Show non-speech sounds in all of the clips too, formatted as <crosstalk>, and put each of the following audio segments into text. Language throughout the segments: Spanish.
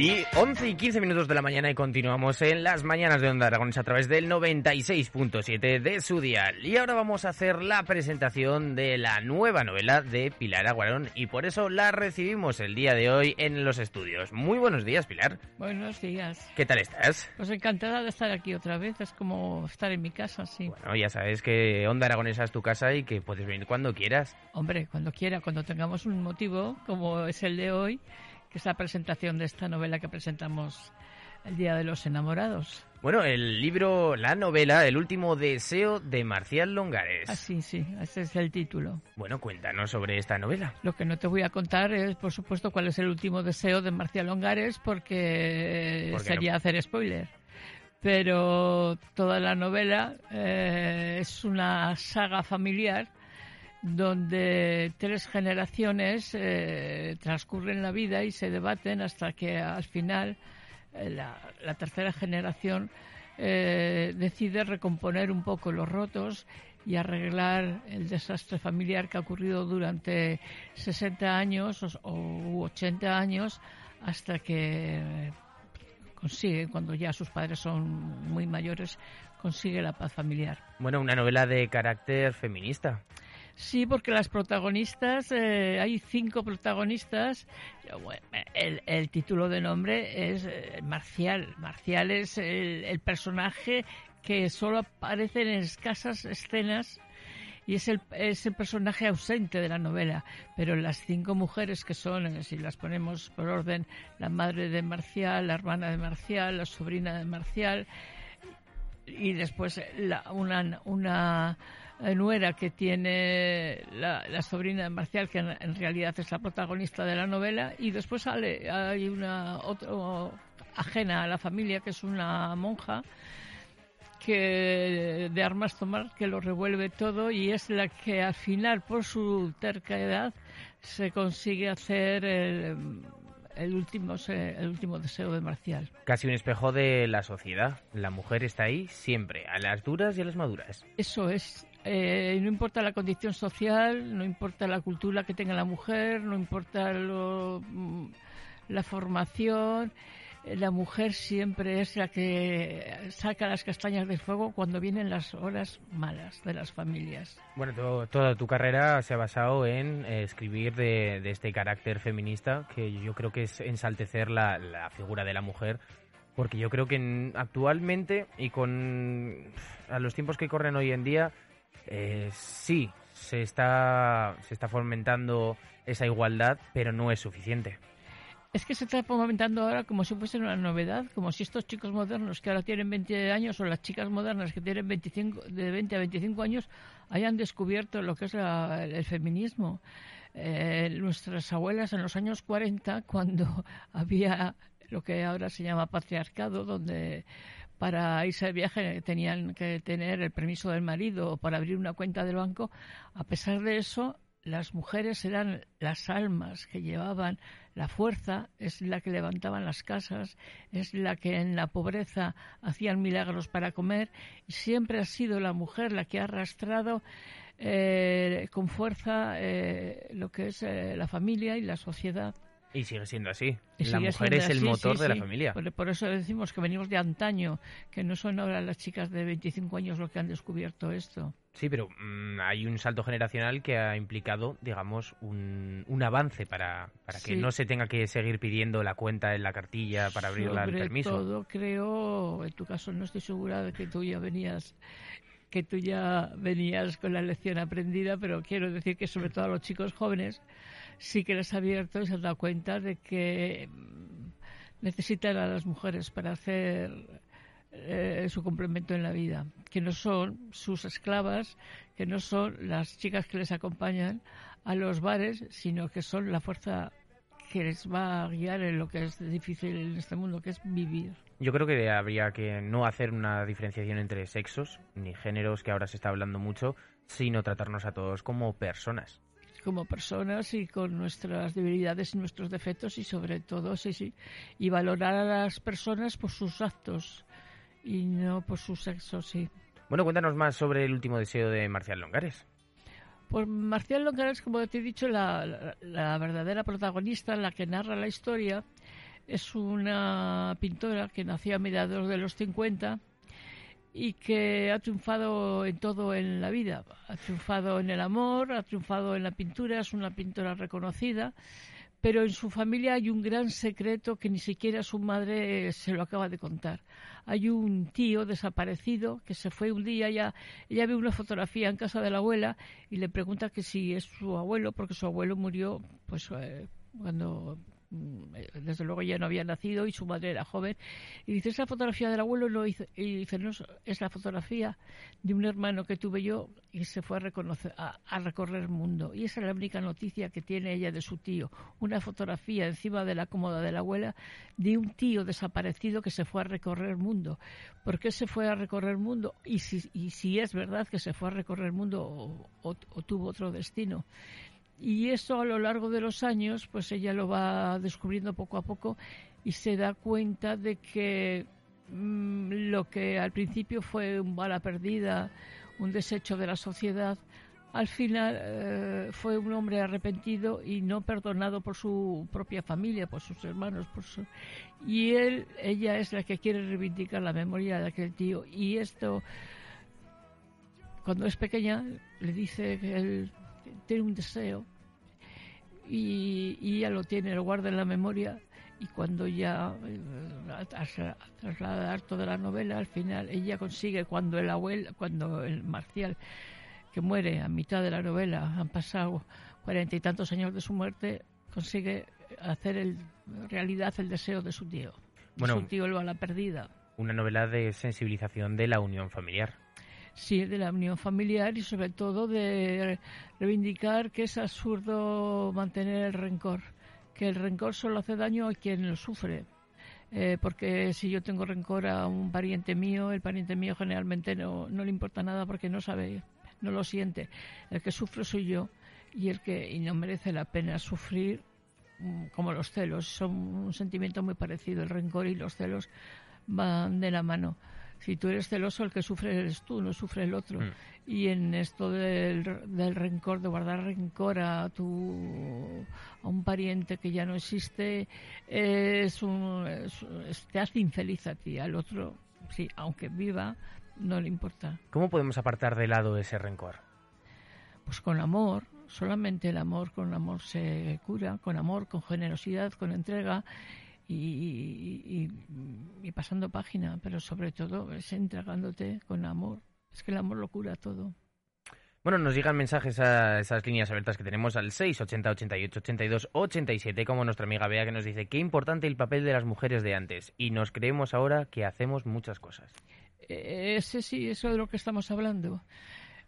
Y 11 y 15 minutos de la mañana y continuamos en las mañanas de Onda Aragones a través del 96.7 de su dial. Y ahora vamos a hacer la presentación de la nueva novela de Pilar Aguarón y por eso la recibimos el día de hoy en los estudios. Muy buenos días, Pilar. Buenos días. ¿Qué tal estás? Pues encantada de estar aquí otra vez, es como estar en mi casa, sí. Bueno, ya sabes que Onda Aragonesa es tu casa y que puedes venir cuando quieras. Hombre, cuando quiera, cuando tengamos un motivo como es el de hoy, que es la presentación de esta novela que presentamos el Día de los Enamorados. Bueno, el libro, la novela, El último deseo de Marcial Longares. Ah, sí, sí, ese es el título. Bueno, cuéntanos sobre esta novela. Lo que no te voy a contar es, por supuesto, cuál es el último deseo de Marcial Longares, porque ¿Por qué sería no? hacer spoiler. Pero toda la novela eh, es una saga familiar donde tres generaciones eh, transcurren la vida y se debaten hasta que al final eh, la, la tercera generación eh, decide recomponer un poco los rotos y arreglar el desastre familiar que ha ocurrido durante 60 años o, o 80 años hasta que consigue, cuando ya sus padres son muy mayores, consigue la paz familiar. Bueno, una novela de carácter feminista. Sí, porque las protagonistas, eh, hay cinco protagonistas. El, el título de nombre es eh, Marcial. Marcial es el, el personaje que solo aparece en escasas escenas y es el, es el personaje ausente de la novela. Pero las cinco mujeres que son, eh, si las ponemos por orden, la madre de Marcial, la hermana de Marcial, la sobrina de Marcial, y después una, una nuera que tiene la, la sobrina de Marcial, que en, en realidad es la protagonista de la novela, y después sale, hay una otra ajena a la familia, que es una monja, que de armas tomar que lo revuelve todo y es la que al final por su terca edad se consigue hacer el, el último el último deseo de Marcial. Casi un espejo de la sociedad. La mujer está ahí siempre, a las duras y a las maduras. Eso es. Eh, no importa la condición social, no importa la cultura que tenga la mujer, no importa lo- mm, la formación. eh, La mujer siempre es la que saca las castañas del fuego cuando vienen las horas malas de las familias. Bueno, to- toda tu carrera se ha basado en eh, escribir de, este carácter feminista, que yo creo que es ensaltecer la, la figura de la mujer, porque yo creo que en- actualmente y con a los tiempos que corren hoy en día, eh, sí, se está, se está fomentando esa igualdad, pero no es suficiente. Es que se está fomentando ahora como si fuese una novedad, como si estos chicos modernos que ahora tienen 20 años o las chicas modernas que tienen 25, de 20 a 25 años hayan descubierto lo que es la- el feminismo. Eh, nuestras abuelas en los años 40, cuando <laughs> había lo que ahora se llama patriarcado, donde para irse de viaje tenían que tener el permiso del marido o para abrir una cuenta del banco, a pesar de eso, las mujeres eran las almas que llevaban la fuerza, es la que levantaban las casas, es la que en la pobreza hacían milagros para comer y siempre ha sido la mujer la que ha arrastrado eh, con fuerza eh, lo que es eh, la familia y la sociedad. Y sigue siendo así. Y la mujer es el motor sí, de la familia. Por, por eso decimos que venimos de antaño, que no son ahora las chicas de 25 años lo que han descubierto esto. Sí, pero mm, hay un salto generacional que ha implicado, digamos, un, un avance para, para que no se tenga que seguir pidiendo la cuenta en la cartilla para abrirla al Sobre permiso. todo creo, en tu caso no estoy segura de que tú ya venías que tú ya venías con la lección aprendida, pero quiero decir que sobre todo a los chicos jóvenes sí que les ha abierto y se han dado cuenta de que mm, necesitan a las mujeres para hacer eh, su complemento en la vida, que no son sus esclavas, que no son las chicas que les acompañan a los bares, sino que son la fuerza que les va a guiar en lo que es difícil en este mundo, que es vivir. Yo creo que habría que no hacer una diferenciación entre sexos ni géneros, que ahora se está hablando mucho, sino tratarnos a todos como personas como personas y con nuestras debilidades y nuestros defectos y sobre todo sí sí y valorar a las personas por sus actos y no por su sexo sí. Bueno cuéntanos más sobre el último deseo de Marcial Longares. Pues Marcial Longares, como te he dicho, la, verdadera protagonista, la que narra la historia, es una pintora que nació a mediados de los 50 y que ha triunfado en todo en la vida. Ha triunfado en el amor, ha triunfado en la pintura, es una pintora reconocida pero en su familia hay un gran secreto que ni siquiera su madre eh, se lo acaba de contar. Hay un tío desaparecido que se fue un día, ella, ella ve una fotografía en casa de la abuela y le pregunta que si es su abuelo, porque su abuelo murió pues eh, cuando desde luego ya no había nacido y su madre era joven. Y dice, esa fotografía del abuelo no hizo. Y dice, no, es la fotografía de un hermano que tuve yo y se fue a, reconocer, a, recorrer el mundo. Y esa es la única noticia que tiene ella de su tío. Una fotografía encima de la cómoda de la abuela de un tío desaparecido que se fue a recorrer el mundo. ¿Por qué se fue a recorrer el mundo? Y si, y si es verdad que se fue a recorrer el mundo o tuvo otro destino. Y eso a lo largo de los años, pues ella lo va descubriendo poco a poco y se da cuenta de que mm, lo que al principio fue un bala perdida, un desecho de la sociedad, al final eh, fue un hombre arrepentido y no perdonado por su propia familia, por sus hermanos, por su... y él, ella es la que quiere reivindicar la memoria de aquel tío. Y esto cuando es pequeña le dice él tiene un deseo y, y ella lo tiene, lo guarda en la memoria y cuando ya eh, trasladar toda la novela al final ella consigue cuando el abuelo cuando el Marcial que muere a mitad de la novela han pasado cuarenta y tantos años de su muerte consigue hacer el, realidad el deseo de su tío. Bueno, su tío lo a la perdida. una novela de sensibilización de la unión familiar sí, de la unión familiar y sobre todo de reivindicar que es absurdo mantener el rencor, que el rencor solo hace daño a quien lo sufre. Eh, porque si yo tengo rencor a un pariente mío, el pariente mío generalmente no, no le importa nada porque no sabe, no lo siente. El que sufre soy yo y el que y no merece la pena sufrir mm, como los celos. Son un sentimiento muy parecido. El rencor y los celos van de la mano si tú eres celoso, el que sufre eres tú, no sufre el otro. Mm. Y en esto del, rencor, de guardar rencor a tu a un pariente que ya no existe, es un, te hace infeliz a ti, al otro, sí, aunque viva, no le importa. ¿Cómo podemos apartar de lado ese rencor? Pues con amor, solamente el amor, con amor se cura, con amor, con generosidad, con entrega y, pasando página, pero sobre todo es entregándote con amor. Es que el amor lo cura todo. Bueno, nos llegan mensajes a esas líneas abiertas que tenemos al 680 88 82 87, como nuestra amiga Bea que nos dice qué importante el papel de las mujeres de antes y nos creemos ahora que hacemos muchas cosas. Eh, ese sí, eso de lo que estamos hablando.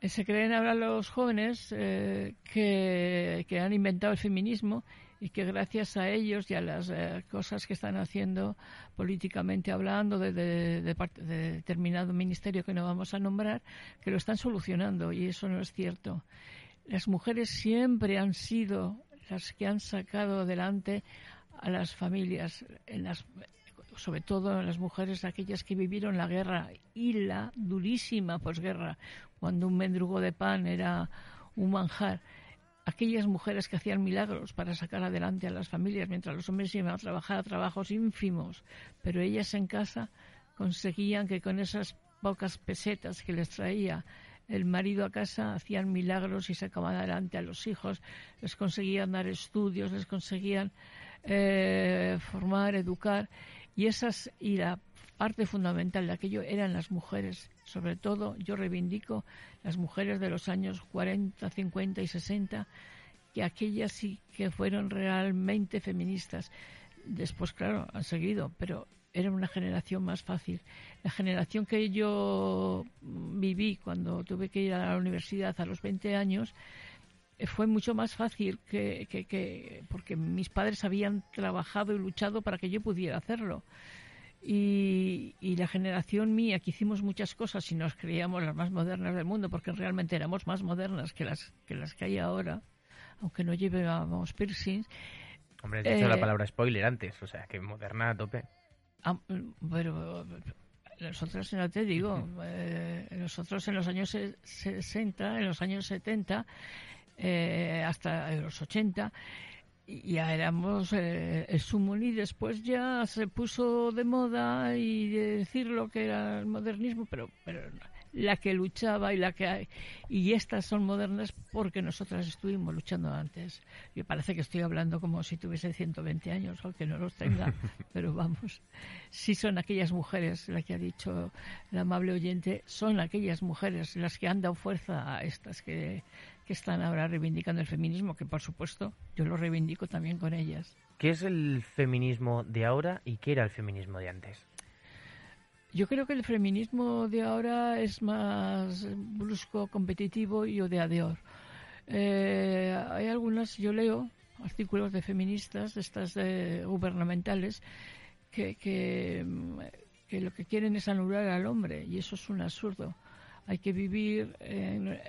Eh, se creen ahora los jóvenes eh, que, que han inventado el feminismo y que gracias a ellos y a las eh, cosas que están haciendo políticamente hablando de, de, determinado ministerio que no vamos a nombrar, que lo están solucionando y eso no es cierto. Las mujeres siempre han sido las que han sacado adelante a las familias, en las, sobre todo las mujeres aquellas que vivieron la guerra y la durísima posguerra, cuando un mendrugo de pan era un manjar aquellas mujeres que hacían milagros para sacar adelante a las familias mientras los hombres iban a trabajar a trabajos ínfimos, pero ellas en casa conseguían que con esas pocas pesetas que les traía el marido a casa hacían milagros y sacaban adelante a los hijos, les conseguían dar estudios, les conseguían eh, formar, educar y esas y la parte fundamental de aquello eran las mujeres. Sobre todo yo reivindico las mujeres de los años 40, 50 y 60, que aquellas sí que fueron realmente feministas. Después, claro, han seguido, pero era una generación más fácil. La generación que yo viví cuando tuve que ir a la universidad a los 20 años, fue mucho más fácil que, que, porque mis padres habían trabajado y luchado para que yo pudiera hacerlo. Y, y, la generación mía que hicimos muchas cosas y nos creíamos las más modernas del mundo porque realmente éramos más modernas que las que las que hay ahora aunque no llevábamos piercings hombre he dicho la eh, palabra spoiler antes o sea que moderna a tope. Ah, pero nosotros no te digo eh, nosotros en los años 60 en los años 70 eh, hasta los 80 ya éramos eh, el sumón y después ya se puso de moda y decir lo que era el modernismo, pero, pero la que luchaba y la que hay, y estas son modernas porque nosotras estuvimos luchando antes. Y parece que estoy hablando como si tuviese 120 años, aunque no los tenga, <laughs> pero vamos, sí son aquellas mujeres, la que ha dicho el amable oyente, son aquellas mujeres las que han dado fuerza a estas que, que están ahora reivindicando el feminismo, que por supuesto yo lo reivindico también con ellas. ¿Qué es el feminismo de ahora y qué era el feminismo de antes? Yo creo que el feminismo de ahora es más brusco, competitivo y odiador. Eh, hay algunas, yo leo artículos de feministas, estas gubernamentales, que, que, que lo que quieren es anular al hombre y eso es un absurdo hay que vivir eh,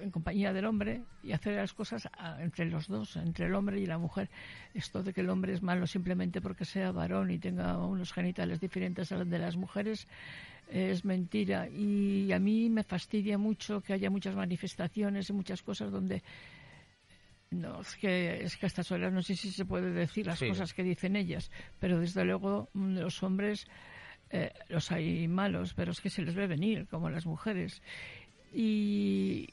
en, compañía del hombre y hacer las cosas entre los dos, entre el hombre y la mujer. Esto de que el hombre es malo simplemente porque sea varón y tenga unos genitales diferentes a los de las mujeres es mentira. Y a mí me fastidia mucho que haya muchas manifestaciones y muchas cosas donde no, es que, es que a estas horas no sé si se puede decir las cosas que dicen ellas, pero desde luego mm, los hombres eh, los hay malos, pero es que se les ve venir, como las mujeres. Y,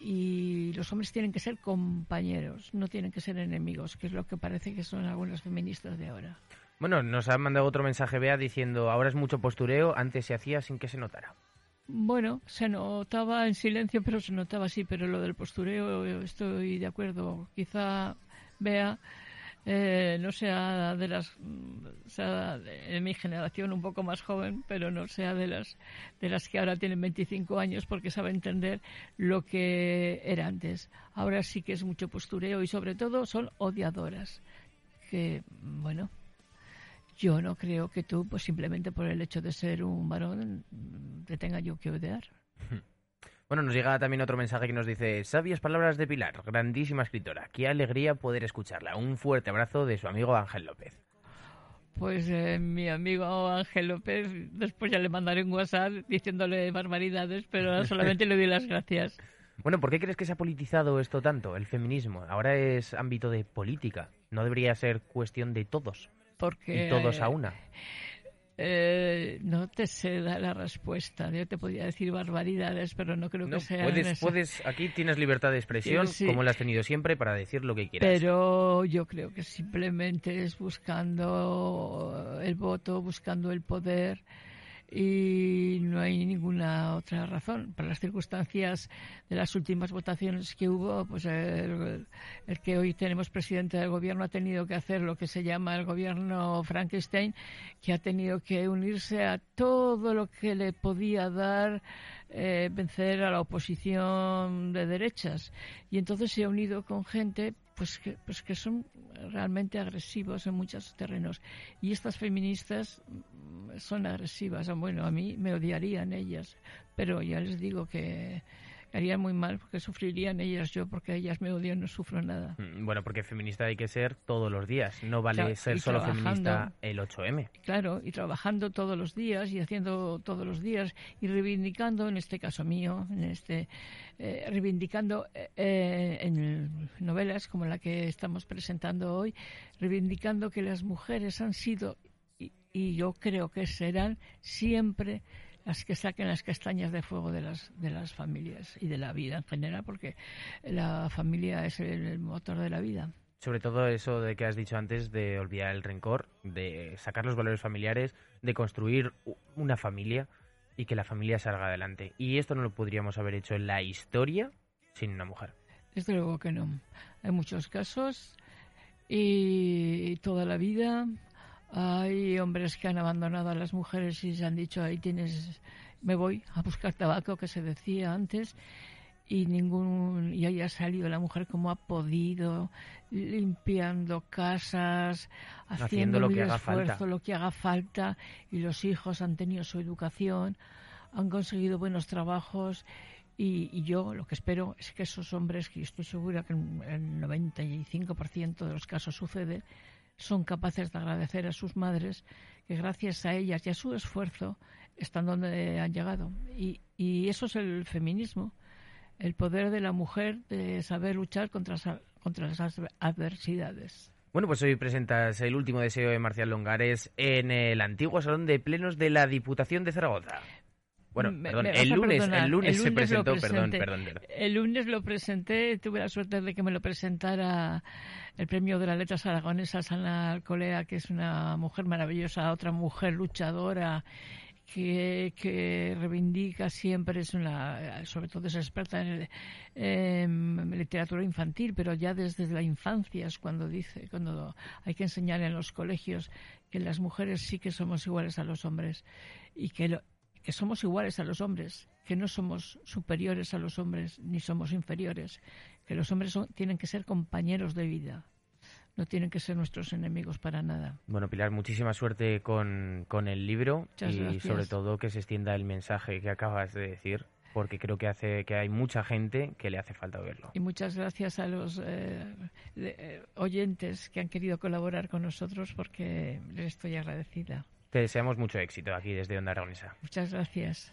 y los hombres tienen que ser compañeros, no tienen que ser enemigos, que es lo que parece que son algunas feministas de ahora. Bueno, nos ha mandado otro mensaje, Bea, diciendo, ahora es mucho postureo, antes se hacía sin que se notara. Bueno, se notaba en silencio, pero se notaba así, pero lo del postureo estoy de acuerdo. Quizá, Bea, eh, no sea de las sea de mi generación un poco más joven pero no sea de las de las que ahora tienen 25 años porque sabe entender lo que era antes. Ahora sí que es mucho postureo y sobre todo son odiadoras que bueno yo no creo que tú pues simplemente por el hecho de ser un varón te tenga yo que odiar Bueno, nos llega también otro mensaje que nos dice, sabias palabras de Pilar, grandísima escritora. Qué alegría poder escucharla. Un fuerte abrazo de su amigo Ángel López. Pues eh, mi amigo Ángel López, después ya le mandaré un WhatsApp diciéndole barbaridades, pero solamente le doy las gracias. <laughs> Bueno, ¿por qué crees que se ha politizado esto tanto, el feminismo? Ahora es ámbito de política, no debería ser cuestión de todos. Porque... Y todos a una. Eh, no te sé dar la respuesta. Yo te podría decir barbaridades, pero no creo que sea. Puedes, puedes, aquí tienes libertad de expresión, como la has tenido siempre, para decir lo que quieras. Pero yo creo que simplemente es buscando el voto, buscando el poder y no hay ninguna otra razón. Para las circunstancias de las últimas votaciones que hubo, pues el, que hoy tenemos presidente del gobierno ha tenido que hacer lo que se llama el gobierno Frankenstein, que ha tenido que unirse a todo lo que le podía dar eh, vencer a la oposición de derechas. Y entonces se ha unido con gente pues que, pues que son realmente agresivos en muchos terrenos. Y estas feministas mm, son agresivas. Bueno, a mí me odiarían ellas, pero ya les digo que haría muy mal porque sufrirían ellas yo porque ellas me odian no sufro nada. Mm, bueno porque feminista hay que ser todos los días. No vale ser solo feminista el 8M claro y trabajando todos los días y haciendo todos los días y reivindicando en este caso mío en este eh, reivindicando eh, en novelas como la que estamos presentando hoy reivindicando que las mujeres han sido y yo creo que serán siempre las que saquen las castañas de fuego de las, de las familias y de la vida en general, porque la familia es el, motor de la vida. Sobre todo eso de que has dicho antes de olvidar el rencor, de sacar los valores familiares, de construir una familia y que la familia salga adelante. Y esto no lo podríamos haber hecho en la historia sin una mujer. Desde luego que no. Hay muchos casos y toda la vida hay hombres que han abandonado a las mujeres y se han dicho, ahí tienes, me voy a buscar tabaco, que se decía antes. y ningún y haya salido la mujer como ha podido limpiando casas haciendo, lo que haga falta lo que haga falta y los hijos han tenido su educación han conseguido buenos trabajos y, yo lo que espero es que esos hombres, que estoy segura que en el 95% de los casos sucede, son capaces de agradecer a sus madres que gracias a ellas y a su esfuerzo están donde han llegado. Y, eso es el feminismo, el poder de la mujer de saber luchar contra, contra las adversidades. Bueno, pues hoy presentas el último deseo de Marcial Longares en el antiguo Salón de Plenos de la Diputación de Zaragoza. Bueno, perdón, el, lunes, el, lunes, se presentó, perdón, perdón, El lunes lo presenté, tuve la suerte de que me lo presentara el premio de las letras aragonesas, Ana Alcolea, que es una mujer maravillosa, otra mujer luchadora que, que, reivindica siempre, es una, sobre todo es experta en, en, literatura infantil, pero ya desde la infancia es cuando dice, cuando hay que enseñar en los colegios que las mujeres sí que somos iguales a los hombres y que lo, que somos iguales a los hombres, que no somos superiores a los hombres ni somos inferiores, que los hombres tienen que ser compañeros de vida, no tienen que ser nuestros enemigos para nada. Bueno, Pilar, muchísima suerte con, con el libro y sobre todo que se extienda el mensaje que acabas de decir porque creo que hace que hay mucha gente que le hace falta verlo. Y muchas gracias a los eh, eh, oyentes que han querido colaborar con nosotros porque les estoy agradecida. Te deseamos mucho éxito aquí desde Onda Aragonesa. Muchas gracias.